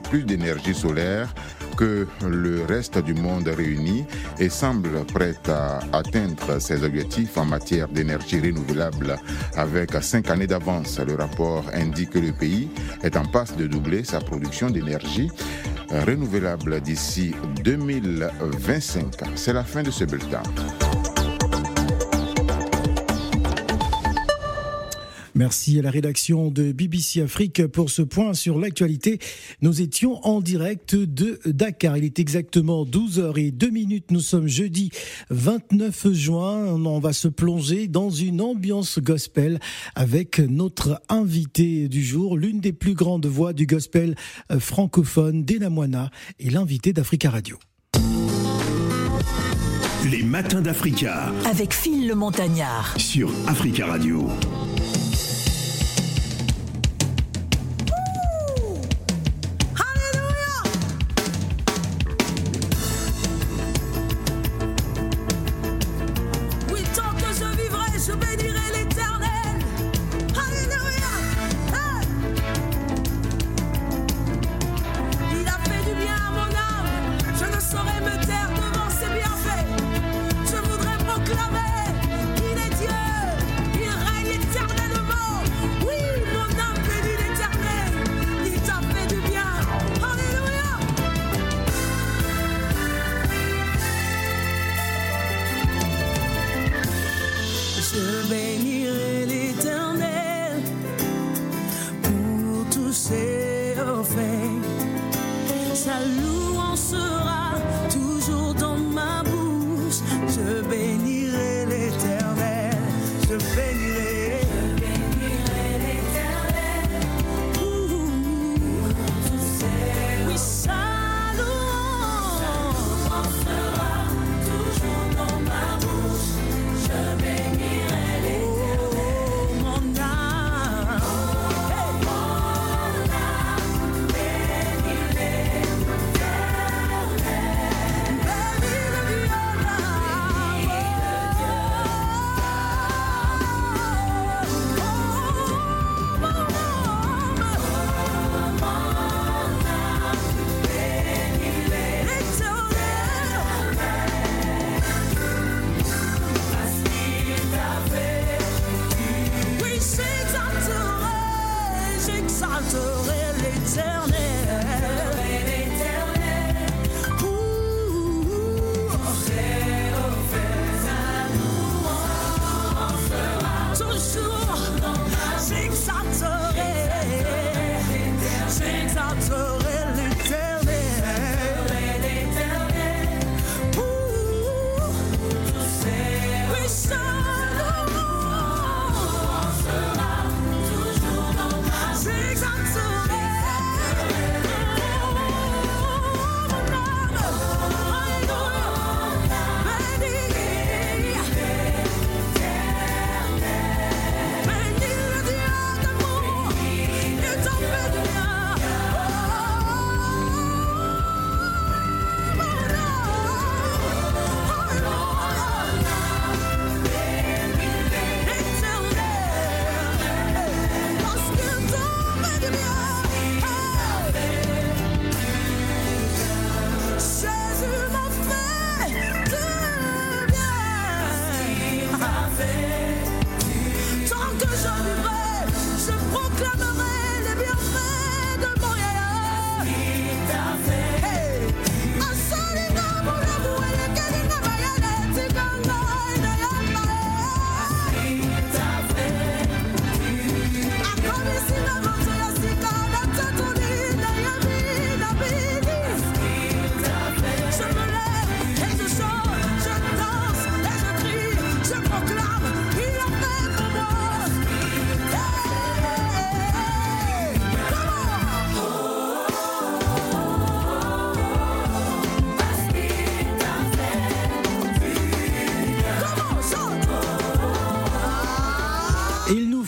plus d'énergie solaire que le reste du monde réuni et semble prête à atteindre ses objectifs en matière d'énergie renouvelable avec cinq années d'avance. Le rapport indique que le pays est en passe de doubler sa production d'énergie renouvelable d'ici 2025. C'est la fin de ce bulletin. Merci à la rédaction de BBC Afrique pour ce point sur l'actualité. Nous étions en direct de Dakar. Il est exactement 12h02 minutes. Nous sommes jeudi 29 juin. On va se plonger dans une ambiance gospel avec notre invité du jour, l'une des plus grandes voix du gospel francophone, Dena Moana, et l'invité d'Africa Radio. Les matins d'Africa. Avec Phil le Montagnard. Sur Africa Radio.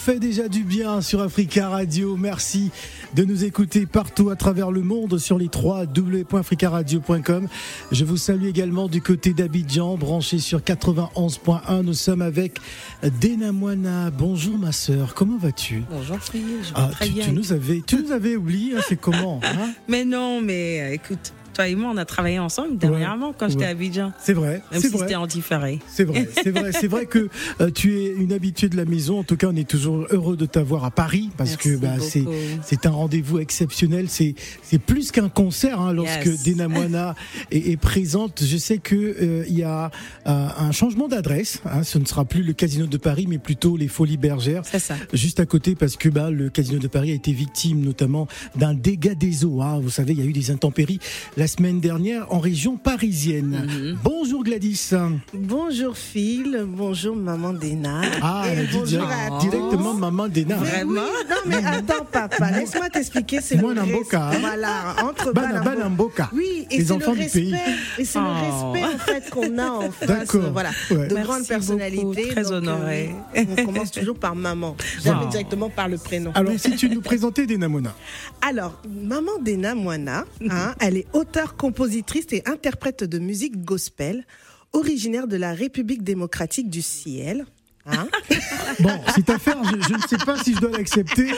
Fait déjà du bien sur Africa Radio. Merci de nous écouter partout à travers le monde sur les 3 www.africaradio.com. Je vous salue également du côté d'Abidjan, branché sur 91.1. Nous sommes avec Dena Moana. Bonjour ma sœur, comment vas-tu? Bonjour Phil, je vais ah, très tu, bien. tu nous avais, tu nous avais oublié, hein, c'est comment hein? Mais non, mais euh, écoute, toi et moi, on a travaillé ensemble dernièrement quand j'étais à Abidjan. C'est vrai, Même si c'était en différé. C'est vrai, c'est vrai, c'est vrai que euh, tu es une habituée de la maison. En tout cas, on est toujours heureux de t'avoir à Paris parce Merci que bah, c'est c'est un rendez-vous exceptionnel. C'est c'est plus qu'un concert hein, lorsque Yes. Dena Moana est, est présente. Je sais que euh, il y a euh, un changement d'adresse. Hein, ce ne sera plus le Casino de Paris, mais plutôt les Folies Bergères. C'est ça. Juste à côté, parce que bah, le Casino de Paris a été victime notamment d'un dégât des eaux. hein. Vous savez, il y a eu des intempéries la semaine dernière en région parisienne. Mhm. Bonjour Gladys. Bonjour Phil, bonjour maman Dena. Ah, elle dit bonjour direct- à directement maman Dena. Vraiment oui, Non mais attends papa, laisse-moi t'expliquer, c'est le Moi, Namboka, respect. hein. Voilà, entre Bana- Banamboka. Oui, et Les c'est enfants le du pays. respect, et c'est Oh. le respect en fait qu'on a en face, D'accord, euh, voilà, ouais. de Merci grandes personnalités. très donc, euh, honorée. oui, on commence toujours par maman, jamais Oh. directement par le prénom. Alors, si tu nous présentais Dena Mona. Alors, maman Dena Moana, hein, elle est compositrice et interprète de musique gospel, originaire de la République démocratique du Ciel. Hein Bon, cette affaire, je, je ne sais pas si je dois l'accepter.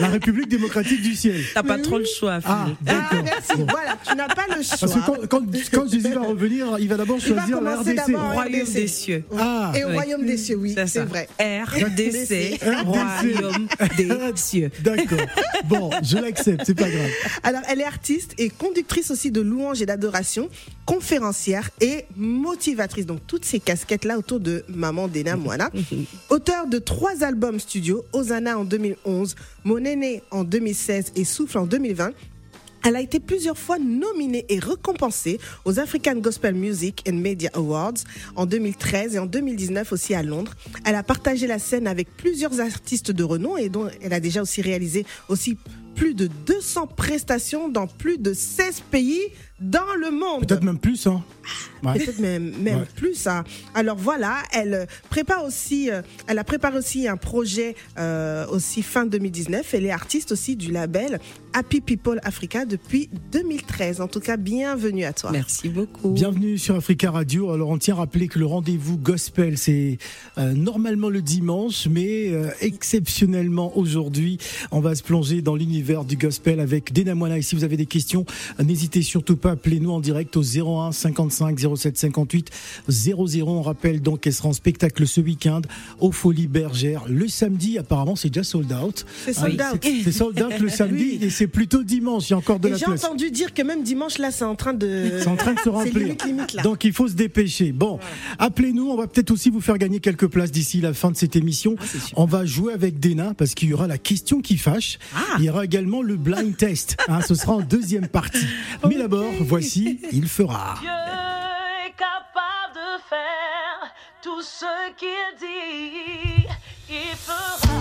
La République démocratique du ciel. T'as pas trop le choix, Phil. Ah, Ah, d'accord. merci. Bon. Voilà, tu n'as pas le choix. Parce que quand, quand, quand Jésus va revenir, il va d'abord choisir la commencer RDC. d'abord- Royaume des cieux. Ah, Et au Oui. royaume des cieux, oui, C'est vrai. RDC, RDC. Royaume des cieux. d'accord. Bon, je l'accepte, c'est pas grave. Alors, elle est artiste et conductrice aussi de louanges et d'adoration, conférencière et motivatrice. Donc, toutes ces casquettes-là autour de Maman Dena Moana. Auteur de trois albums studio, Hosanna en 2011, Mon aîné en 2016 et Souffle en 2020. Elle a été plusieurs fois nominée et récompensée aux African Gospel Music and Media Awards en 2013 et en 2019 aussi à Londres. Elle a partagé la scène avec plusieurs artistes de renom et dont elle a déjà aussi réalisé aussi plus de 200 prestations dans plus de 16 pays dans le monde. Peut-être même plus, hein. Ouais. Peut-être même, même Ouais. plus. hein. Alors voilà, elle euh, prépare aussi, euh, elle a préparé aussi un projet euh, aussi fin 2019. Elle est artiste aussi du label Happy People Africa depuis 2013. En tout cas, bienvenue à toi. Merci beaucoup. Bienvenue sur Africa Radio. Alors on tient à rappeler que le rendez-vous gospel c'est euh, normalement le dimanche, mais euh, exceptionnellement aujourd'hui, on va se plonger dans l'univers du gospel avec Dena Moana. Et si vous avez des questions, n'hésitez surtout pas, appelez-nous en direct au 01 55 07 58 00. On rappelle donc qu'elle sera en spectacle ce week-end au Folies Bergères. Le samedi, apparemment, c'est déjà sold out. C'est sold Ah, out. c'est- sold out le samedi Oui. et c'est plutôt dimanche. Il y a encore de Et la j'ai place. entendu dire que même dimanche là, c'est en train de. C'est en train de se remplir. limite, limite là. Donc il faut se dépêcher. Bon, appelez-nous, on va peut-être aussi vous faire gagner quelques places d'ici la fin de cette émission. Ah, on va jouer avec Dena parce qu'il y aura la question qui fâche. Ah. Il y aura également le blind test. Hein, ce sera en deuxième partie. Mais d'abord, voici Il fera. Dieu est capable de faire tout ce qu'il dit, il fera.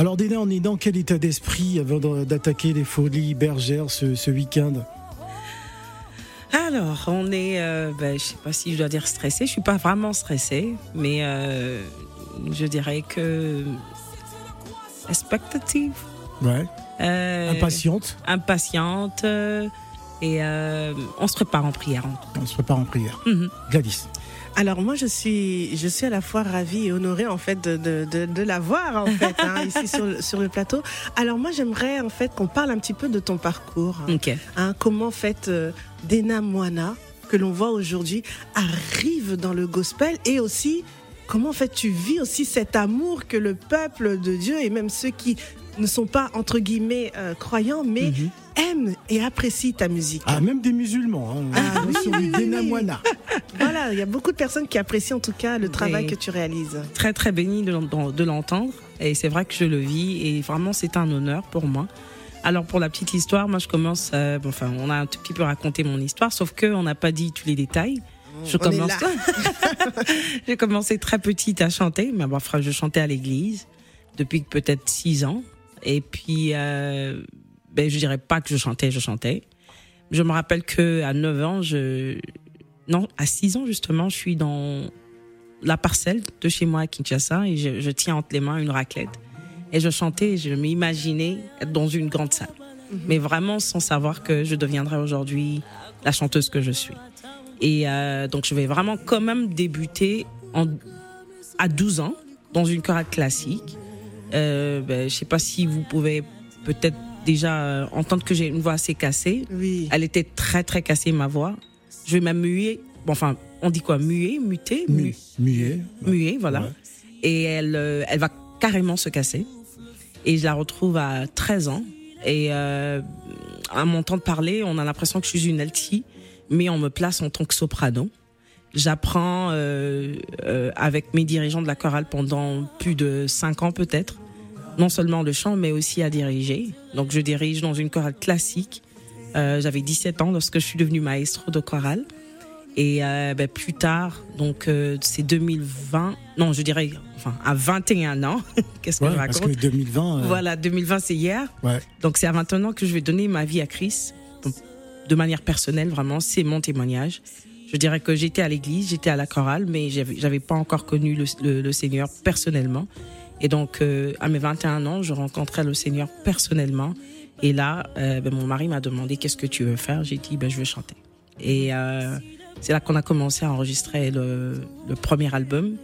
Alors Déna, on est dans quel état d'esprit avant d'attaquer les folies bergères ce, ce week-end? Alors, on est, euh, ben, je sais pas si je dois dire stressé. Je suis pas vraiment stressée, mais euh, je dirais que expectative, Ouais. euh, Impatiente impatiente, euh, et on se prépare en prière. On se prépare en prière. Mhm. Gladys. Alors moi je suis je suis à la fois ravie et honorée en fait de, de, de, de la voir en fait hein, ici sur, le- sur le plateau. Alors moi j'aimerais en fait qu'on parle un petit peu de ton parcours. Ok. Hein, comment en fait euh, Dena Moana que l'on voit aujourd'hui arrive dans le gospel et aussi comment en fait tu vis aussi cet amour que le peuple de Dieu et même ceux qui ne sont pas entre guillemets euh, croyants mais Mhm. aiment et apprécient ta musique. Ah, même des musulmans. Hein. Ah, oui, sur oui, du oui, Déna oui. Moana. Voilà, il y a beaucoup de personnes qui apprécient en tout cas le travail Mais- que tu réalises. très très béni de, l'en- de l'entendre et c'est vrai que je le vis et vraiment c'est un honneur pour moi. Alors pour la petite histoire, moi je commence, euh, bon, enfin on a un tout petit peu raconté mon histoire, sauf que on n'a pas dit tous les détails. Je On est commence. J'ai commencé très petite à chanter, mais bon, enfin, je chantais à l'église depuis peut-être six ans. Et puis, euh, ben, je dirais pas que je chantais, je chantais. Je me rappelle que à 9 ans, je, non, à 6 ans justement, je suis dans la parcelle de chez moi à Kinshasa et je, je tiens entre les mains une raclette. Et je chantais, je m'imaginais être dans une grande salle. Mais vraiment sans savoir que je deviendrais aujourd'hui la chanteuse que je suis. Et euh, donc, je vais vraiment quand même débuter en, à 12 ans dans une chorale classique. Euh, ben, je sais pas si vous pouvez peut-être déjà euh, entendre que j'ai une voix assez cassée. Oui. Elle était très très cassée ma voix. Je vais même muer. Bon, enfin, on dit quoi? Muer, muter, Mu- mu- Muet. muet, voilà. Ouais. Et elle, euh, elle va carrément se casser. Et je la retrouve à 13 ans. Et euh, à m'entendre parler, on a l'impression que je suis une alti, mais on me place en tant que soprano. J'apprends euh, euh, avec mes dirigeants de la chorale pendant plus de 5 ans peut-être. Non seulement le chant, mais aussi à diriger. Donc je dirige dans une chorale classique. Euh, J'avais 17 ans lorsque je suis devenue maestro de chorale. Et euh, ben, plus tard, donc euh, c'est 2020, non, je dirais, enfin, à 21 ans, qu'est-ce que Ouais, je parce raconte? que 2020. euh, Voilà, 2020, c'est hier. Ouais. Donc c'est à 21 ans que je vais donner ma vie à Christ, donc, de manière personnelle, vraiment, c'est mon témoignage. Je dirais que j'étais à l'église, j'étais à la chorale, mais j'avais pas encore connu le, Seigneur personnellement. Et donc, euh, à mes 21 ans, je rencontrais le Seigneur personnellement. Et là, euh, ben, mon mari m'a demandé qu'est-ce que tu veux faire? J'ai dit, ben, je veux chanter. Et euh, c'est là qu'on a commencé à enregistrer le, premier album.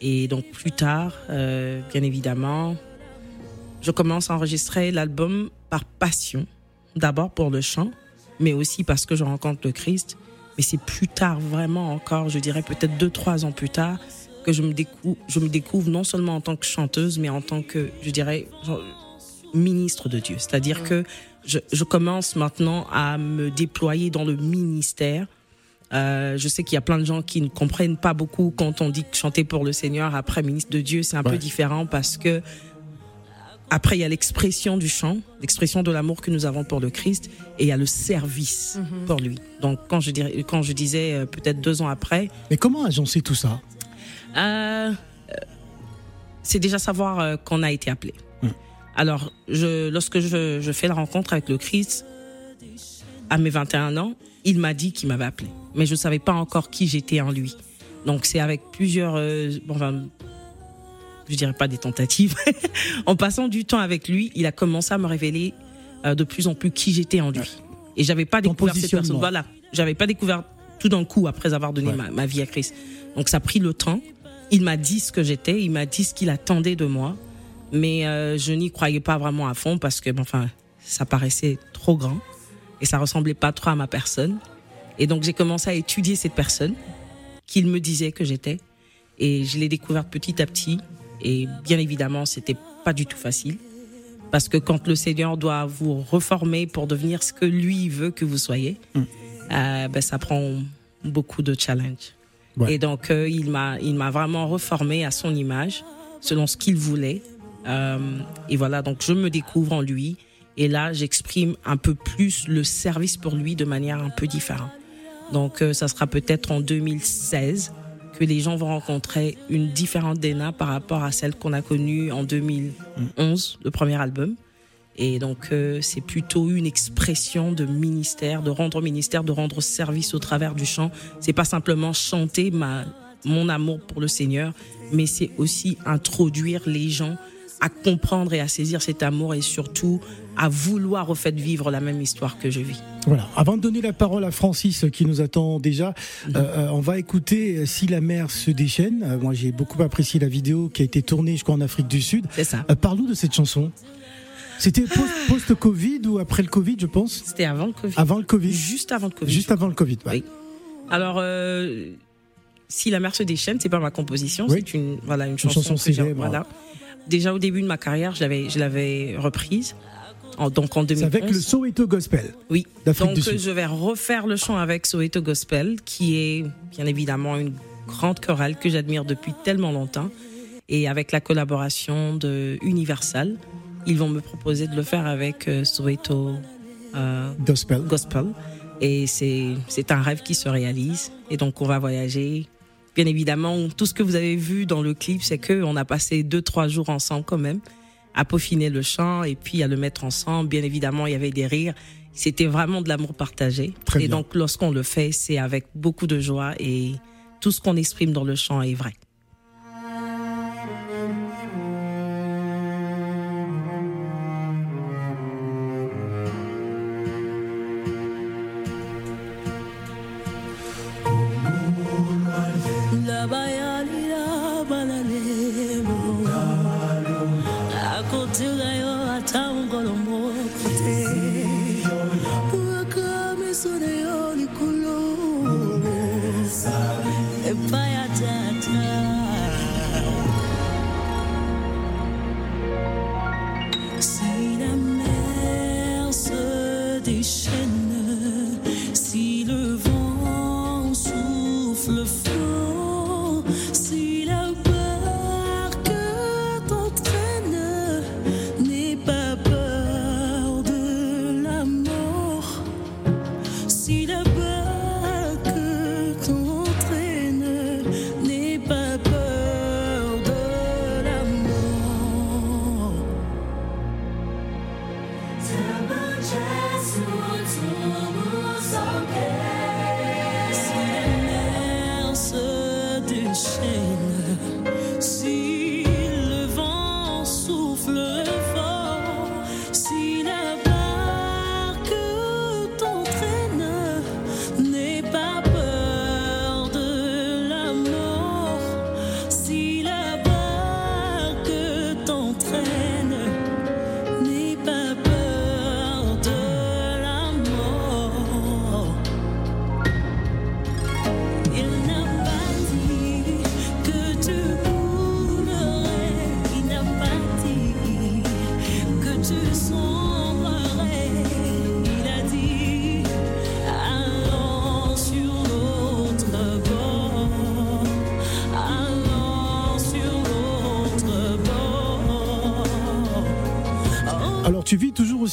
Et donc, plus tard, bien évidemment, je commence à enregistrer l'album par passion. D'abord pour le chant, mais aussi parce que je rencontre le Christ. Mais c'est plus tard, vraiment encore, je dirais peut-être deux, trois ans plus tard, que je me découvre, je me découvre non seulement en tant que chanteuse, mais en tant que, je dirais, genre, ministre de Dieu. C'est-à-dire que je, je commence maintenant à me déployer dans le ministère. Euh, je sais qu'il y a plein de gens qui ne comprennent pas beaucoup quand on dit chanter pour le Seigneur après ministre de Dieu, c'est un Ouais. peu différent parce que après il y a l'expression du chant, l'expression de l'amour que nous avons pour le Christ, et il y a le service pour lui. Donc quand je dirais, quand je disais euh, peut-être deux ans après, Mais comment agencer tout ça? Euh, euh, c'est déjà savoir euh, qu'on a été appelé. Mm. Alors, je, lorsque je, je fais la rencontre avec le Christ, à mes 21 ans, il m'a dit qu'il m'avait appelé. Mais je ne savais pas encore qui j'étais en lui. Donc, c'est avec plusieurs, euh, bon, enfin, je dirais pas des tentatives. en passant du temps avec lui, il a commencé à me révéler euh, de plus en plus qui j'étais en lui. Et j'avais pas Ton découvert cette personne. Voilà. J'avais pas découvert tout d'un coup après avoir donné Ouais. ma, ma vie à Christ. Donc ça a pris le temps. Il m'a dit ce que j'étais, il m'a dit ce qu'il attendait de moi, mais euh, je n'y croyais pas vraiment à fond parce que, enfin, ça paraissait trop grand et ça ressemblait pas trop à ma personne. Et donc j'ai commencé à étudier cette personne qu'il me disait que j'étais et je l'ai découverte petit à petit. Et bien évidemment, c'était pas du tout facile parce que quand le Seigneur doit vous reformer pour devenir ce que lui veut que vous soyez, euh, ben, ça prend beaucoup de challenges. Ouais. Et donc, euh, il m'a, il m'a vraiment reformé à son image, selon ce qu'il voulait. Euh, et voilà, donc je me découvre en lui. Et là, j'exprime un peu plus le service pour lui de manière un peu différente. Donc, euh, ça sera peut-être en 2016 que les gens vont rencontrer une différente Dena par rapport à celle qu'on a connue en 2011, le premier album. Et donc, euh, c'est plutôt une expression de ministère, de rendre ministère, de rendre service au travers du chant. C'est pas simplement chanter ma, mon amour pour le Seigneur, mais c'est aussi introduire les gens à comprendre et à saisir cet amour et surtout à vouloir au fait vivre la même histoire que je vis. Voilà. Avant de donner la parole à Francis qui nous attend déjà, euh, euh, on va écouter euh, Si la mer se déchaîne. Euh, moi, j'ai beaucoup apprécié la vidéo qui a été tournée, je crois, en Afrique du Sud. C'est ça. Euh, Parle-nous de cette chanson. C'était post- post-Covid ou après le Covid, je pense C'était avant le Covid. Avant le Covid. Juste avant le Covid. Juste avant le Covid. ouais. Oui. Alors, euh, si la mer se déchaîne, c'est pas ma composition, Oui. c'est une voilà une chanson, chanson que j'ai- célèbre. Voilà. Déjà au début de ma carrière, je l'avais je l'avais reprise. En, donc en C'est 2011. avec le Soweto Gospel. Oui. Donc du Sud. je vais refaire le chant avec Soweto Gospel, qui est bien évidemment une grande chorale que j'admire depuis tellement longtemps, et avec la collaboration de Universal, ils vont me proposer de le faire avec euh, Soweto euh, Gospel. gospel. Et c'est, c'est un rêve qui se réalise. Et donc, on va voyager. Bien évidemment, tout ce que vous avez vu dans le clip, c'est que on a passé deux, trois jours ensemble quand même, à peaufiner le chant et puis à le mettre ensemble. Bien évidemment, il y avait des rires. C'était vraiment de l'amour partagé. Très et bien. donc, lorsqu'on le fait, c'est avec beaucoup de joie et tout ce qu'on exprime dans le chant est vrai.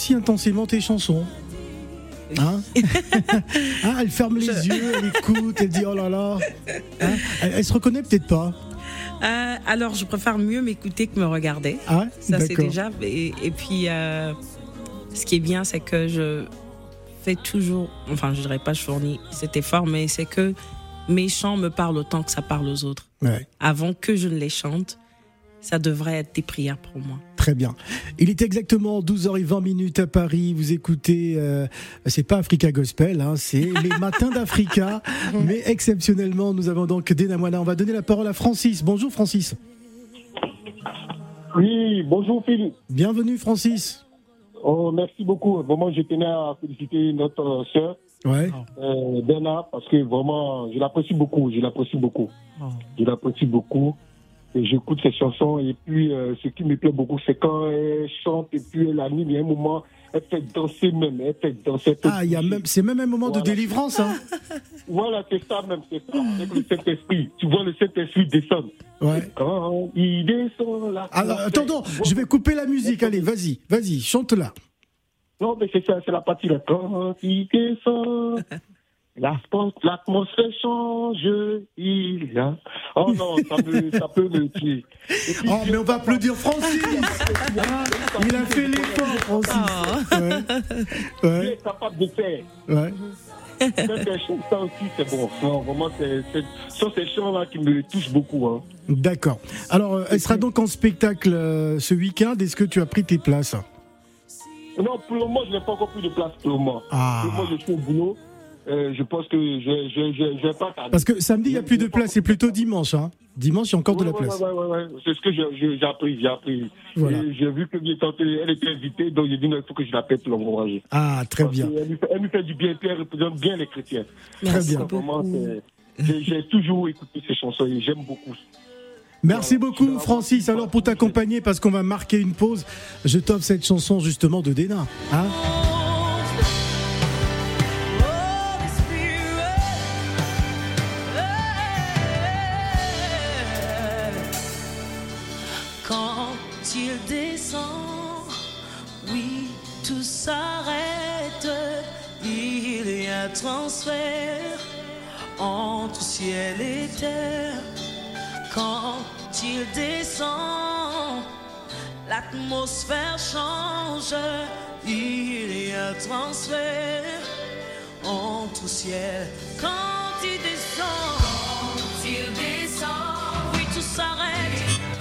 Aussi intensément tes chansons Hein Hein, Elle ferme les yeux, elle écoute, elle dit oh là là. Hein elle, elle se reconnaît peut-être pas. Euh, alors, je préfère mieux m'écouter que me regarder. Ah, Ça, c'est déjà. Et, et puis, euh, ce qui est bien, c'est que je fais toujours. Enfin, je dirais pas je fournis cet effort, mais c'est que mes chants me parlent autant que ça parle aux autres. Ouais, Avant que je ne les chante, ça devrait être des prières pour moi. Très bien. Il est exactement 12h20 minutes à Paris. Vous écoutez, euh, c'est pas Africa Gospel, hein, c'est les matins d'Africa. mais exceptionnellement, nous avons donc Dena Moana. On va donner la parole à Francis. Bonjour Francis. Oui, bonjour Phil. Bienvenue Francis. Oh, merci beaucoup. Vraiment, je tenais à féliciter notre euh, sœur, Ouais. euh, Dana, parce que vraiment, je l'apprécie beaucoup. Je l'apprécie beaucoup. Je l'apprécie beaucoup. Et j'écoute ses chansons. Et puis, euh, ce qui me plaît beaucoup, c'est quand elle chante et puis elle anime. Il y a un moment, elle fait danser même. Elle fait danser. Ah, il y a même, c'est même un moment de délivrance. Hein. Voilà, c'est ça même, c'est ça. Avec le Saint-Esprit. Tu vois le Saint-Esprit descendre. Ouais. Quand il descend là. Alors, attends, je vais couper la musique. Allez, vas-y, vas-y, chante là. Non, mais c'est ça, c'est la partie là. Quand il descend, L'atmosphère change, il a. Oh non, ça, me, ça peut me tuer. Puis, Oh, mais on va applaudir Francis Ah, Il a fait l'effort, Francis Ouais. Il est capable de faire. ouais. Ça aussi, c'est bon. Non, vraiment, ce sont ces chants-là qui me touchent beaucoup. Hein. D'accord. Alors, euh, elle sera donc en spectacle euh, ce week-end. Est-ce que tu as pris tes places? Non, pour le moment, je n'ai pas encore pris de place pour le moment. Ah. Pour le moment, je suis au boulot. Euh, je pense que je je, je, je vais pas tarder. Parce que samedi, il n'y a plus de place, c'est plutôt dimanche. Hein. Dimanche, il y a encore de la Ouais, place. ouais. C'est ce que j'ai appris, j'ai appris. Voilà. J'ai vu était, elle était invitée, donc j'ai dit non, il faut que je l'appelle pour l'encourager. Ah, très Parce bien. que Elle elle lui fait du bien, elle représente bien les chrétiens. Très bien. J'ai toujours écouté ces chansons et j'aime beaucoup. Merci beaucoup, Francis. Alors, pour t'accompagner, parce qu'on va marquer une pause, je t'offre cette chanson justement de Dena. Hein transfert entre ciel et terre. Quand il descend, l'atmosphère change. Il y a transfert entre ciel. Quand il descend,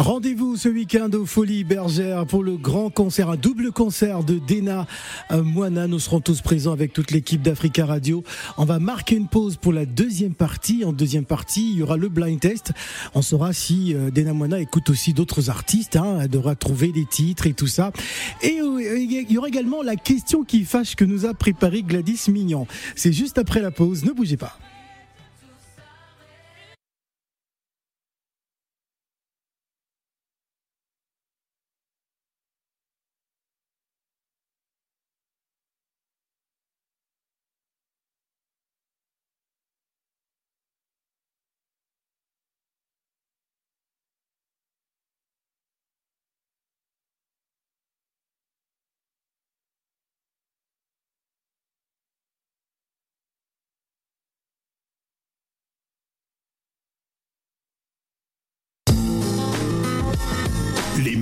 Rendez-vous ce week-end aux Folies Bergères pour le grand concert, un double concert de Dena euh, Moana. Nous serons tous présents avec toute l'équipe d'Africa Radio. On va marquer une pause pour la deuxième partie. En deuxième partie, il y aura le blind test. On saura si euh, Dena Moana écoute aussi d'autres artistes. Hein. Elle devra trouver des titres et tout ça. Et euh, il y aura également la question qui fâche que nous a préparé Gladys Mignon. C'est juste après la pause. Ne bougez pas.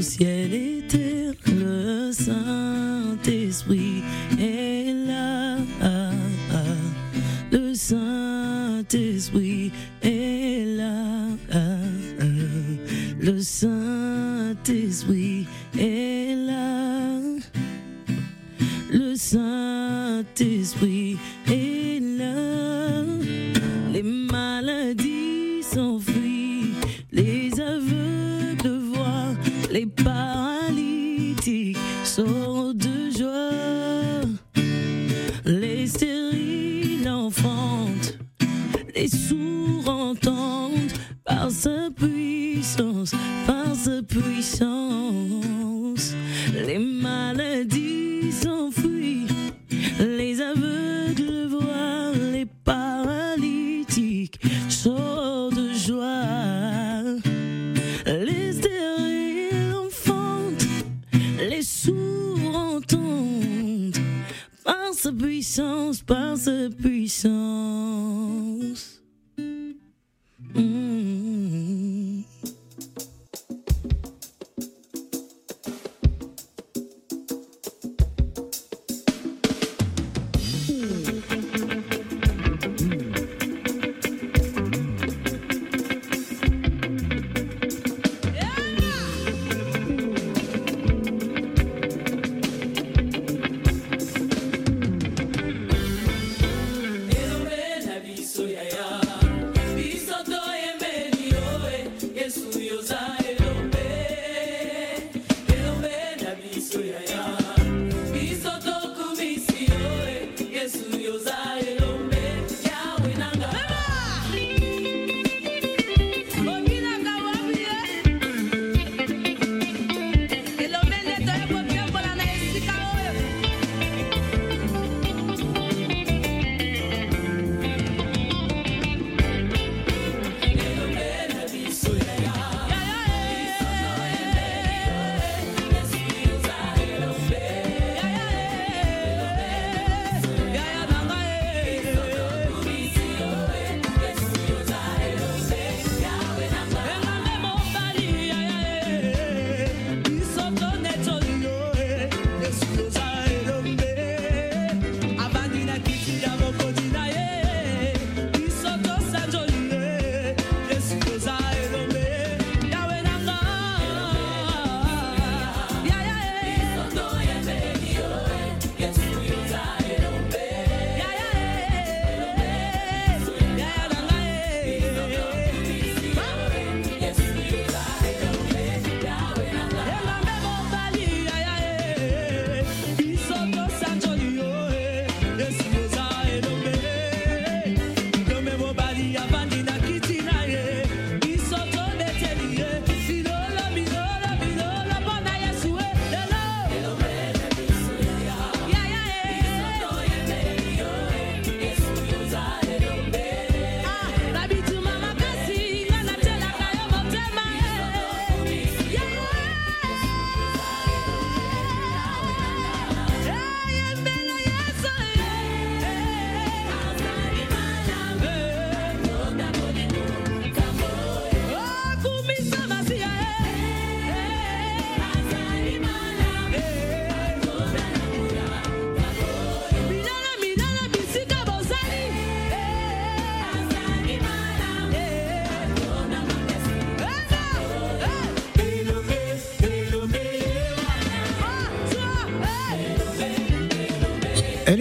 Entre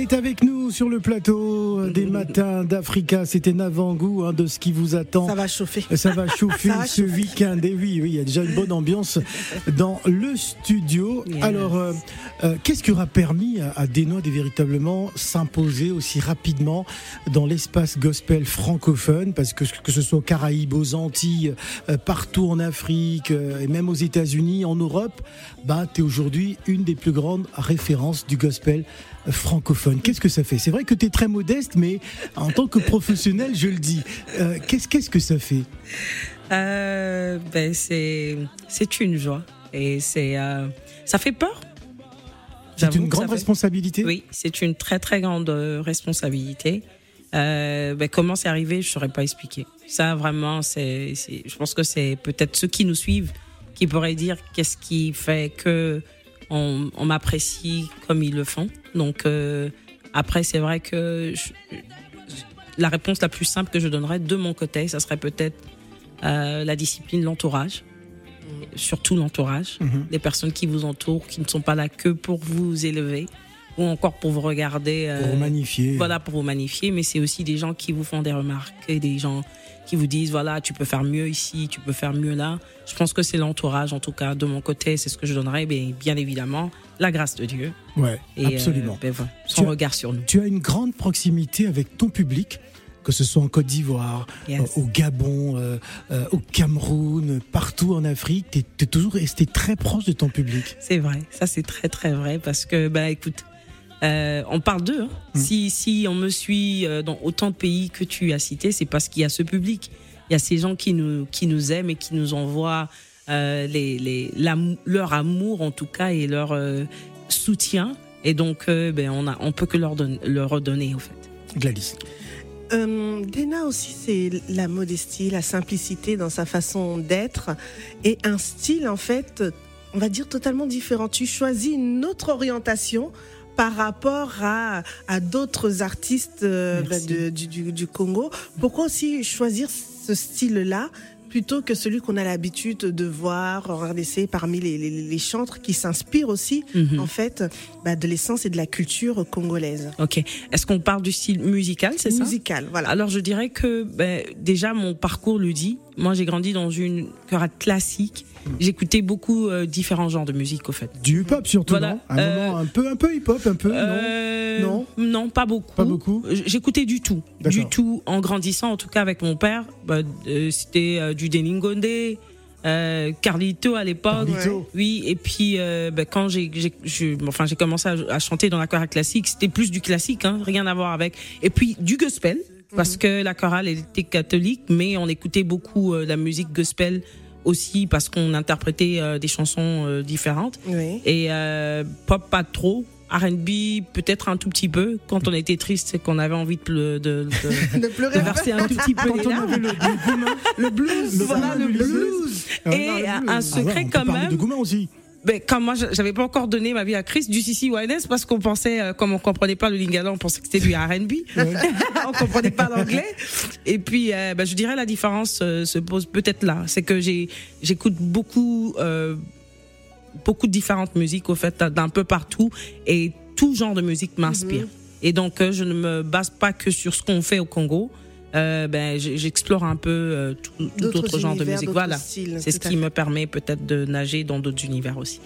est avec nous sur le plateau des matins d'Africa. C'était un avant-goût hein, de ce qui vous attend. Ça va chauffer. Ça va chauffer Ça va ce week-end. Et oui, oui, il y a déjà une bonne ambiance dans le studio. Yeah. Alors, euh, euh, qu'est-ce qui aura permis à, à Denois de véritablement s'imposer aussi rapidement dans l'espace gospel francophone Parce que que ce soit aux Caraïbes, aux Antilles, euh, partout en Afrique, euh, et même aux États-Unis, en Europe, bah, tu es aujourd'hui une des plus grandes références du gospel francophone. Qu'est-ce que ça fait? C'est vrai que tu es très modeste, mais en tant que professionnel, je le dis. Euh, qu'est-ce, qu'est-ce que ça fait? Ben c'est c'est une joie et c'est ça fait peur. C'est une grande responsabilité Oui, c'est une très très grande euh, responsabilité. Euh, ben, comment c'est arrivé, je saurais pas expliquer. Ça vraiment, c'est, c'est- je pense que c'est peut-être ceux qui nous suivent qui pourraient dire qu'est-ce qui fait que on, on m'apprécie comme ils le font. Donc euh, après, c'est vrai que je- la réponse la plus simple que je donnerais de mon côté, ça serait peut-être euh, la discipline, l'entourage, surtout l'entourage, Mhm. les personnes qui vous entourent, qui ne sont pas là que pour vous élever ou encore pour vous regarder. euh, Pour magnifier. voilà, pour vous magnifier, mais c'est aussi des gens qui vous font des remarques et des gens qui vous disent voilà, tu peux faire mieux ici, tu peux faire mieux là. Je pense que c'est l'entourage, en tout cas, de mon côté, c'est ce que je donnerais, mais bien évidemment, la grâce de Dieu. Ouais, Et, absolument. euh, ben voilà, son Tu as- regard sur nous. Tu as une grande proximité avec ton public, que ce soit en Côte d'Ivoire, Yes. euh, au Gabon, euh, euh, au Cameroun, partout en Afrique. Tu es, toujours resté très proche de ton public. C'est vrai, ça c'est très très vrai parce que bah écoute, euh, on parle d'eux. hein. Mm. Si si on me suit dans autant de pays que tu as cités, c'est parce qu'il y a ce public, il y a ces gens qui nous qui nous aiment et qui nous envoient les les l'am- leur amour en tout cas et leur soutien et donc ben on a on peut que leur donner, leur redonner en fait. Gladys. Euh, Dena aussi, c'est la modestie, la simplicité dans sa façon d'être et un style, en fait, on va dire totalement différent. Tu choisis une autre orientation par rapport à, à d'autres artistes euh, bah, de- du, du- du Congo. Pourquoi aussi choisir ce style-là plutôt que celui qu'on a l'habitude de voir en RDC parmi les, les, les chantres qui s'inspirent aussi, Mhm. en fait, bah, de l'essence et de la culture congolaise. Ok. Est-ce qu'on parle du style musical, c'est ça? Musical, voilà. Alors je dirais que ben, déjà mon parcours le dit. Moi j'ai grandi dans une chorale classique. J'écoutais beaucoup euh, différents genres de musique au fait. Du hip-hop surtout, Voilà. non? Un Euh, moment un peu, un peu hip-hop, un peu, non? Euh, Non? non, pas beaucoup. Pas beaucoup? J'écoutais du tout, du tout. En grandissant, en tout cas avec mon père, bah, c'était du Deningonde, euh, Carlito à l'époque. Carlito. Oui, et puis bah, quand j'ai, enfin, j'ai commencé à, à chanter dans la chorale classique, c'était plus du classique, hein, rien à voir avec. Et puis du gospel, parce que la chorale elle était catholique, mais on écoutait beaucoup euh, la musique gospel aussi parce qu'on interprétait euh, des chansons euh, différentes. Oui. Et euh, pop pas trop. R&B peut-être un tout petit peu. Quand on était triste, c'est qu'on avait envie de, de, de, de pleurer de verser un tout petit peu Quand on larmes. avait le, le Goumin, le blues le Voilà, le blues. blues. Ah, Et non, le un- blues. un secret Ah ouais, on peut quand même. de Goumin aussi. Ben, quand moi, j'avais pas encore donné ma vie à Christ du Sissi Wildness parce qu'on pensait, euh, comme on comprenait pas le lingala, on pensait que c'était du R&B. on comprenait pas l'anglais. Et puis, euh, ben, je dirais la différence euh, se pose peut-être là. C'est que j'ai, j'écoute beaucoup, euh, beaucoup de différentes musiques au fait d'un peu partout et tout genre de musique m'inspire. Et donc, je ne me base pas que sur ce qu'on fait au Congo. Euh, ben, j'explore un peu euh, D'autres autre genre de musique. Voilà. C'est ce qui me permet peut-être de nager dans d'autres univers aussi.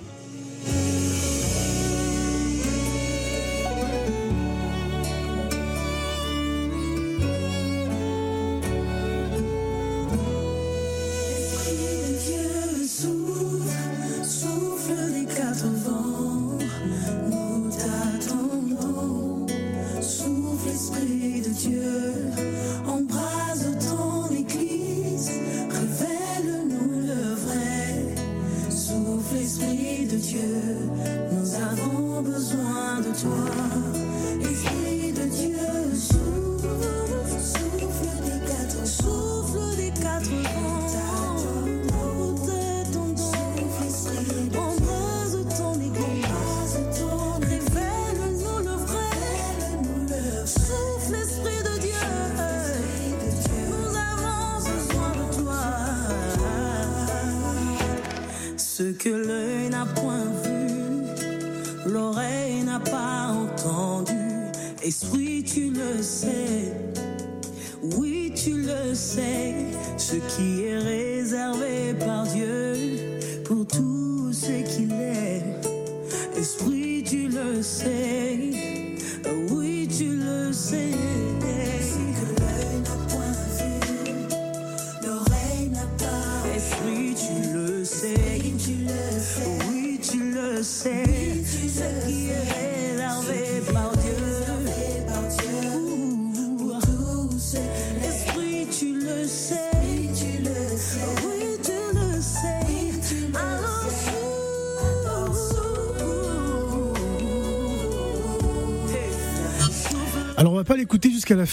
Ce qui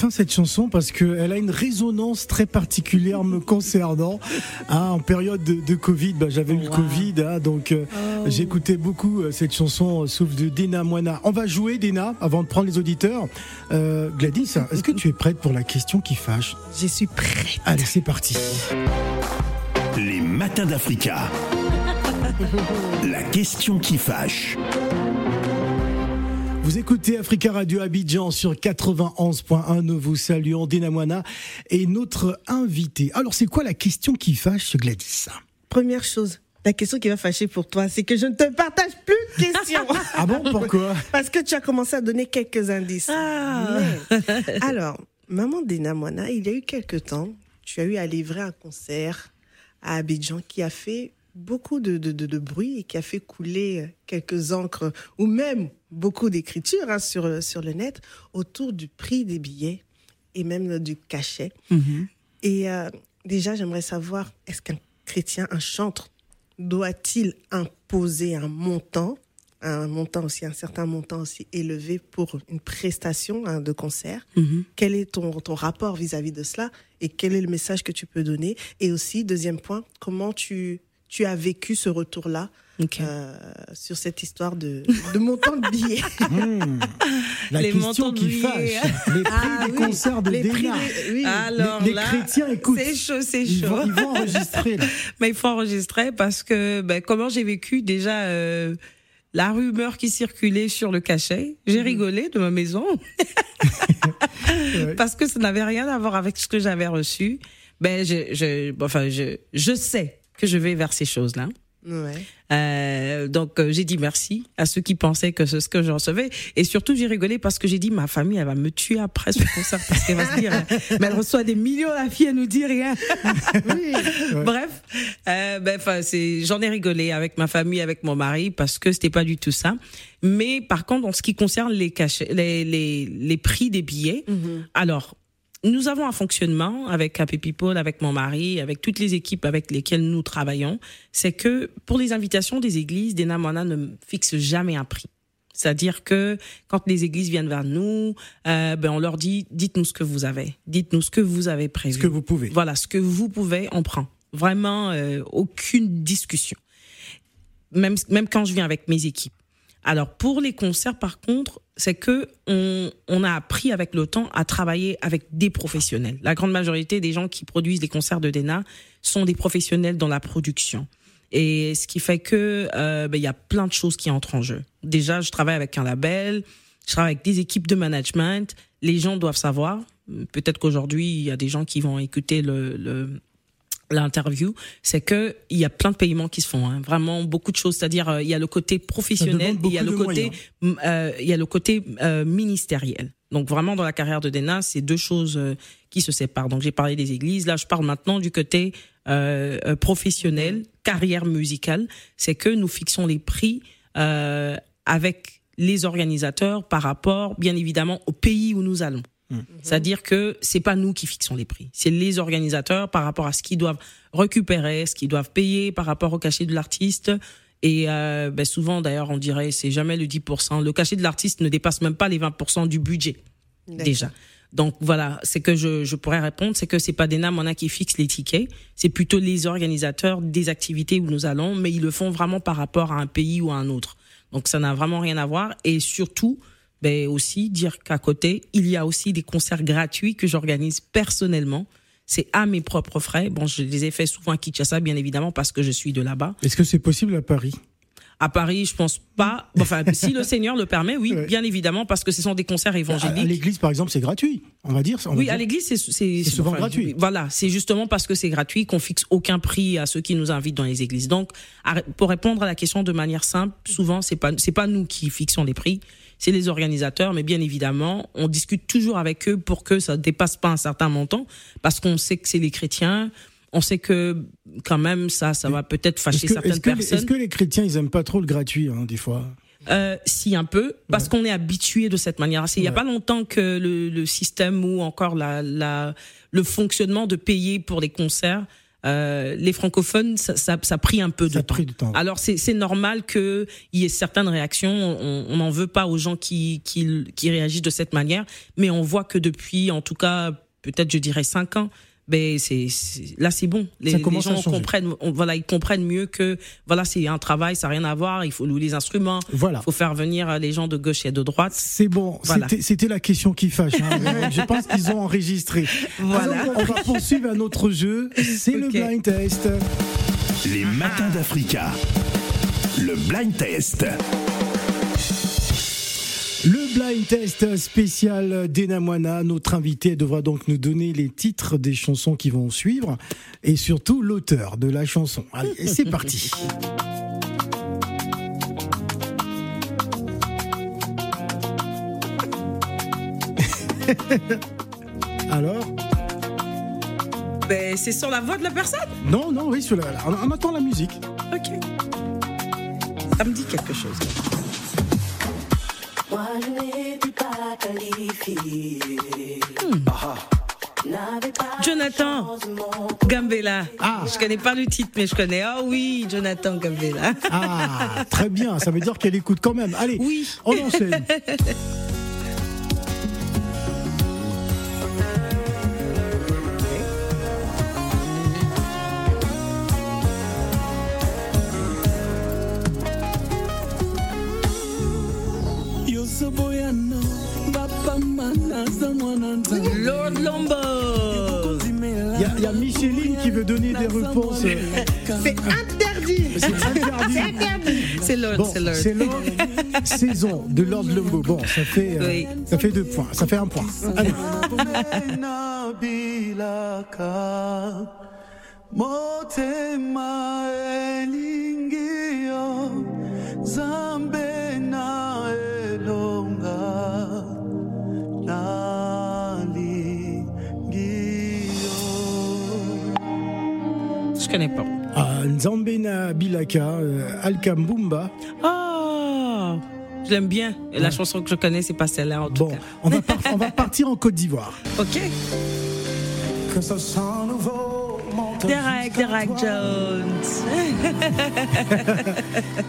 fin cette chanson parce qu'elle a une résonance très particulière me concernant. Ah, en période de, de Covid, bah, j'avais eu le. Covid, hein, donc euh, j'écoutais beaucoup euh, cette chanson euh, Souffle de Dena Moana. On va jouer Dena avant de prendre les auditeurs. Euh, Gladys, est-ce que tu es prête pour la question qui fâche? Je suis prête. Allez, c'est parti. Les matins d'Africa. La question qui fâche. Vous écoutez Africa Radio Abidjan sur 91.1. Nous vous saluons Dena Moana et notre invité. Alors c'est quoi la question qui fâche Gladys? Première chose, la question qui va fâcher pour toi, c'est que je ne te partage plus de questions. Ah bon, pourquoi? Parce que tu as commencé à donner quelques indices. Ah. Mais- alors, maman Dena Moana, il y a eu quelques temps, tu as eu à livrer un concert à Abidjan qui a fait beaucoup de, de, de- de bruit et qui a fait couler quelques encres ou même beaucoup d'écriture hein, sur, sur le net autour du prix des billets et même du cachet. Et euh, déjà, j'aimerais savoir, est-ce qu'un chrétien, un chantre, doit-il imposer un montant, un montant aussi, un certain montant aussi élevé pour une prestation hein, de concert? Mhm. Quel est ton, ton rapport vis-à-vis de cela et quel est le message que tu peux donner? Et aussi, deuxième point, comment tu, tu as vécu ce retour-là euh, sur cette histoire de, de montant de billets Hmm. La Les question montants de qui billets. fâche. Les prix Ah des oui, concerts de les prix des- oui. Alors les, les là, chrétiens écoutent. c'est chaud, c'est Ils chaud. vont, ils vont enregistrer. là. Mais il faut enregistrer parce que ben, comment j'ai vécu déjà euh, la rumeur qui circulait sur le cachet. J'ai rigolé de ma maison parce que ça n'avait rien à voir avec ce que j'avais reçu. Ben je, je, enfin je, je sais que je vais vers ces choses-là. Ouais. Euh, donc euh, j'ai dit merci à ceux qui pensaient que c'est ce que je recevais. Et surtout j'ai rigolé parce que j'ai dit ma famille elle va me tuer après ce concert parce qu'elle va se dire euh, mais elle reçoit des millions la fille elle nous dit rien. Bref euh, ben enfin c'est j'en ai rigolé avec ma famille avec mon mari parce que c'était pas du tout ça. Mais par contre en ce qui concerne les cachets les les, les prix des billets alors nous avons un fonctionnement avec Happy People, avec mon mari, avec toutes les équipes avec lesquelles nous travaillons. C'est que pour les invitations des églises, des Namana ne fixent jamais un prix. C'est-à-dire que quand les églises viennent vers nous, euh, ben on leur dit dites-nous ce que vous avez, dites-nous ce que vous avez prévu. Ce que vous pouvez. Voilà, ce que vous pouvez, on prend. Vraiment, euh, aucune discussion. Même, même quand je viens avec mes équipes. Alors, pour les concerts, par contre, c'est que on, on a appris avec le temps à travailler avec des professionnels. La grande majorité des gens qui produisent les concerts de Dena sont des professionnels dans la production. Et ce qui fait que euh, ben, il y a plein de choses qui entrent en jeu. Déjà, je travaille avec un label, je travaille avec des équipes de management. Les gens doivent savoir. Peut-être qu'aujourd'hui, il y a des gens qui vont écouter le, le l'interview, c'est que il y a plein de paiements qui se font, hein. vraiment beaucoup de choses. C'est-à-dire, euh, il y a le côté professionnel, il y a le côté, euh, il y a le côté euh, ministériel. Donc vraiment dans la carrière de Dena, c'est deux choses euh, qui se séparent. Donc j'ai parlé des églises, là je parle maintenant du côté professionnel, carrière musicale. C'est que nous fixons les prix euh, avec les organisateurs par rapport, bien évidemment, au pays où nous allons. C'est-à-dire que c'est pas nous qui fixons les prix, c'est les organisateurs par rapport à ce qu'ils doivent récupérer, ce qu'ils doivent payer par rapport au cachet de l'artiste. Et euh, ben souvent, d'ailleurs, on dirait c'est jamais le 10%. Le cachet de l'artiste ne dépasse même pas les 20% du budget déjà. Donc voilà, c'est que je, je pourrais répondre, c'est que c'est pas des NAM qui fixent les tickets, c'est plutôt les organisateurs des activités où nous allons, mais ils le font vraiment par rapport à un pays ou à un autre. Donc ça n'a vraiment rien à voir. Et surtout, ben aussi dire qu'à côté, il y a aussi des concerts gratuits que j'organise personnellement. C'est à mes propres frais. Bon, je les ai fait souvent à Kinshasa, bien évidemment, parce que je suis de là-bas. Est-ce que c'est possible à Paris? À Paris, je pense pas. Enfin, si le Seigneur le permet, oui, Ouais. bien évidemment, parce que ce sont des concerts À, à évangéliques. l'église, par exemple, c'est gratuit. On va dire. on va Oui, dire. à l'église, c'est souvent gratuit. Voilà, c'est justement parce que c'est gratuit qu'on fixe aucun prix à ceux qui nous invitent dans les églises. Donc, à- pour répondre à la question de manière simple, souvent c'est pas c'est pas nous qui fixons les prix, c'est les organisateurs. Mais bien évidemment, on discute toujours avec eux pour que ça dépasse pas un certain montant, parce qu'on sait que c'est les chrétiens. On sait que quand même ça, ça va peut-être fâcher que, certaines que- personnes. est-ce que les chrétiens, ils aiment pas trop le gratuit, hein, des fois? Euh, si un peu, parce qu'on est habitué de cette manière. Il y a Ouais. pas longtemps que le, le système ou encore la, la, le fonctionnement de payer pour les concerts, euh, les francophones, ça, ça, ça a pris un peu de Ça temps. pris du temps. Alors c'est normal que il y ait certaines réactions. On on n'en veut pas aux gens qui, qui qui réagissent de cette manière, mais on voit que depuis, en tout cas, peut-être je dirais cinq ans. Ben c'est là c'est bon. Les, Ça les commence à gens comprennent, on- voilà, ils comprennent mieux que voilà c'est un travail, ça n'a rien à voir. Il faut louer les instruments, Voilà. faut faire venir euh, les gens de gauche et de droite. C'est bon, Voilà. c'était- c'était la question qui fâche. hein. Je pense qu'ils ont enregistré. Voilà. Alors, on va poursuivre un autre jeu, c'est le blind test. Les matins d'Africa. Le blind test. Le blind test spécial d'Enamwana, notre invité devra donc nous donner les titres des chansons qui vont suivre et surtout l'auteur de la chanson. Allez, c'est parti. Alors? Ben c'est sur la voix de la personne? Non, non, oui, sur la- on, on attend la musique. Ok. Ça me dit quelque chose. Jonathan Gambella. Ah. Je connais pas le titre, mais je connais. Ah oui, Jonathan Gambella. Ah, très bien, ça veut dire qu'elle écoute quand même. Allez, Oui. on enchaîne. Lombo. Il y, a- il y a Micheline qui veut donner des réponses. C'est interdit. C'est interdit. C'est interdit. C'est Lord, Bon, c'est Lord. c'est Lord saison de Lord Lumbo. Bon, ça fait, euh, Oui. ça fait deux points. Ça fait un point. Allez. motema connais pas. Ah, Nzambena Bilaka, euh, Alkambumba. Ah, je l'aime bien. Et la chanson que je connais, c'est pas celle-là en tout Bon, cas. on va, on va partir en Côte d'Ivoire. Ok. que ce sang nouveau monte Derek, Derek Jones.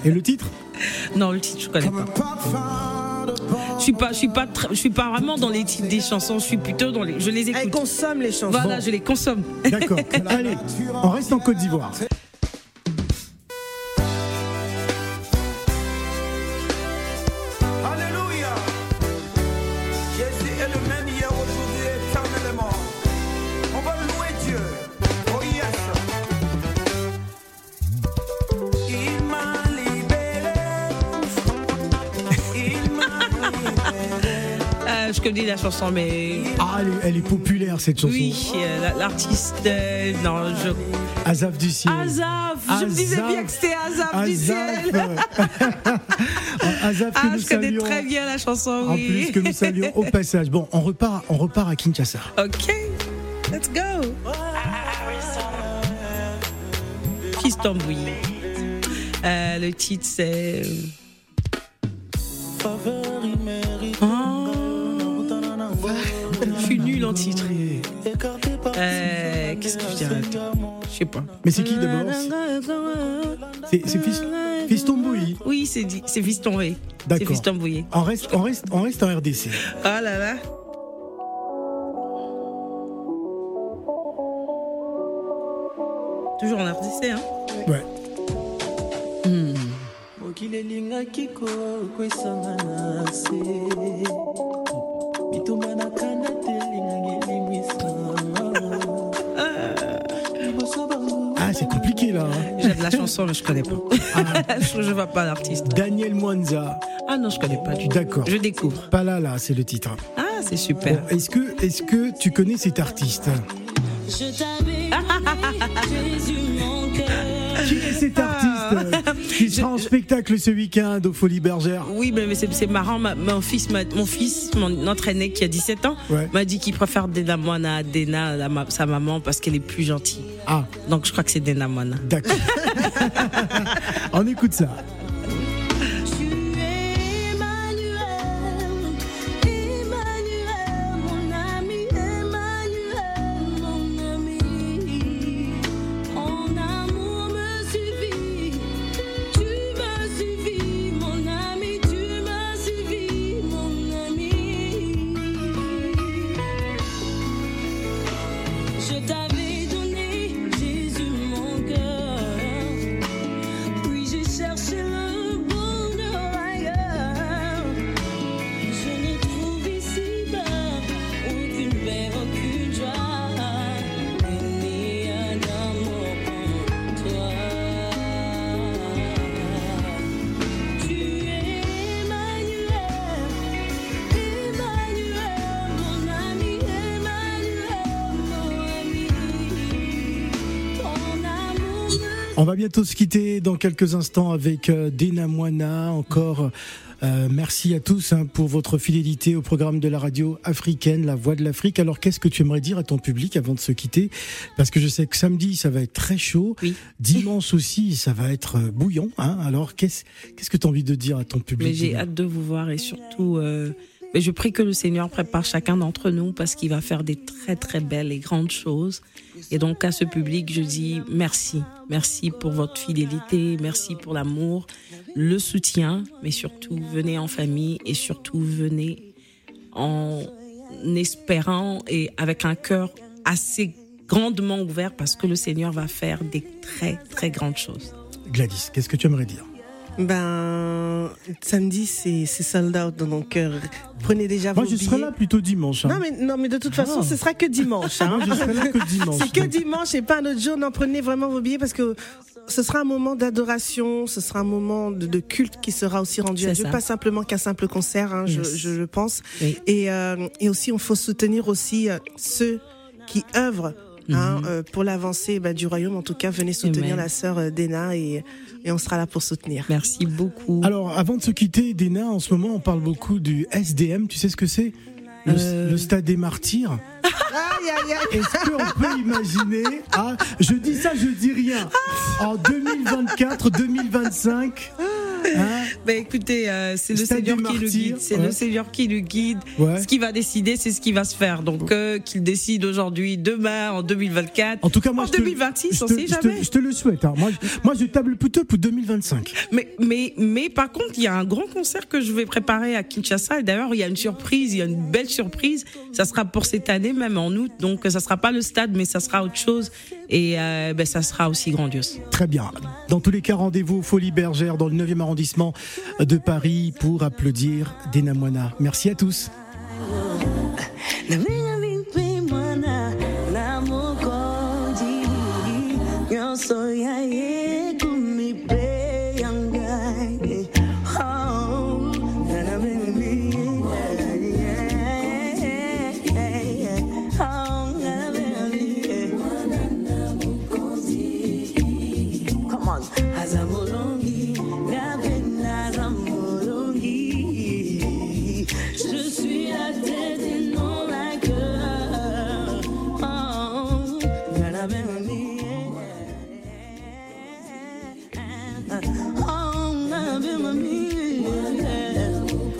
Et le titre? Non, le titre, je connais pas. Je suis pas, je suis pas, je suis pas vraiment dans les titres des chansons. Je suis plutôt dans les, je les Elle écoute. consomme les chansons. Voilà, je les consomme. D'accord. Allez, on reste en Côte d'Ivoire. Je connais la chanson, mais Ah, elle est, elle est populaire cette chanson. oui, euh, la- l'artiste, euh, non, je. Azaf du ciel. Azaf, je me disais Azaf. bien que c'était Azaf du ciel. Azaf que Ah, nous je connais saluons. très bien la chanson, En oui. plus que nous saluons au passage. Bon, on repart, on repart à Kinshasa. Ok, let's go. Fiston Bouilly. Euh, le titre c'est. Faveur. Oh, en titre. Euh, Qu'est-ce que je dirais Je sais pas. Mais c'est qui d'abord C'est c'est Fis- Fiston Bouilly. Oui, c'est dit- c'est Fiston, oui. C'est D'accord. Fiston Bouilly. On reste, on, reste, on reste en RDC. Oh là là. Toujours en RDC, hein Ouais. mokili Ah, c'est compliqué là. hein. J'ai de la chanson, mais je connais pas. je, je vois pas l'artiste. Daniel Mwanza. Ah non, je connais pas du tout. D'accord. Je découvre. Pas là, là, c'est le titre. Ah, c'est Bon, super. est-ce que, est-ce que tu connais cet artiste? Je t'avais Jésus mon cœur. Qui est cet artiste qui sera en spectacle ce week-end au Folies Bergère Oui, mais, mais c'est marrant. ma- mon fils, m'a- mon fils, mon notre aîné qui a 17 ans, Ouais. m'a dit qu'il préfère Dena Moana à Dena, la sa maman, parce qu'elle est plus gentille. Ah, Donc je crois que c'est Dena Moana. d'accord. On écoute ça. On va bientôt se quitter dans quelques instants avec euh, Dena Moana. Encore euh, merci à tous hein, pour votre fidélité au programme de la radio africaine, La Voix de l'Afrique. Alors qu'est-ce que tu aimerais dire à ton public avant de se quitter? Parce que je sais que samedi ça va être très chaud, Oui. dimanche aussi ça va être euh, bouillant. Hein Alors qu'est-ce qu'est-ce que tu as envie de dire à ton public Mais j'ai hâte de vous voir et surtout, euh, mais je prie que le Seigneur prépare chacun d'entre nous parce qu'il va faire des très très belles et grandes choses. Et donc à ce public, je dis merci, merci pour votre fidélité, merci pour l'amour, le soutien, mais surtout venez en famille et surtout venez en espérant et avec un cœur assez grandement ouvert parce que le Seigneur va faire des très très grandes choses. Gladys, qu'est-ce que tu aimerais dire? Ben, samedi, c'est sold out dans mon cœur. Prenez déjà Moi vos je serai là plutôt dimanche. hein. Non mais, non, mais de toute façon, Ah. ce sera que dimanche. hein. Moi je serai là que dimanche. C'est que dimanche et pas un autre jour. Non, prenez vraiment vos billets parce que ce sera un moment d'adoration, ce sera un moment de, de culte qui sera aussi rendu à C'est Dieu, ça. pas simplement qu'un simple concert, hein, je, Yes. je, je pense. Oui. Et, euh, et aussi, il faut soutenir aussi euh, ceux qui œuvrent. Hein, euh, pour l'avancée bah, du royaume, en tout cas, venez soutenir Amen. la sœur euh, Dena et, et on sera là pour soutenir. Merci beaucoup. Alors, avant de se quitter, Dena, en ce moment, on parle beaucoup du SDM. Tu sais ce que c'est? Le, Euh. le stade des martyrs? Est-ce qu'on peut imaginer? Ah, Je dis ça, je dis rien. En 2024, 2025. hein, Ben écoutez, euh, c'est le Seigneur qui le martyrs, guide. C'est ouais. le Seigneur qui le guide. Ouais. Ce qu'il va décider, c'est ce qui va se faire. Donc euh, qu'il décide aujourd'hui, demain, en 2024. En tout cas, moi, En je te- 2026, je on te- sait je te- jamais. Je te le souhaite. hein. Moi, je- moi, je table plutôt pour 2025. Mais, mais, mais par contre, il y a un grand concert que je vais préparer à Kinshasa. Et d'ailleurs, il y a une surprise, il y a une belle surprise. Ça sera pour cette année, même en août. Donc, ça sera pas le stade, mais ça sera autre chose. Et euh, ben, ça sera aussi grandiose. Très bien. Dans tous les cas, rendez-vous au Folie Bergère dans le 9e arrondissement de Paris pour applaudir Dena Moana. Merci à tous.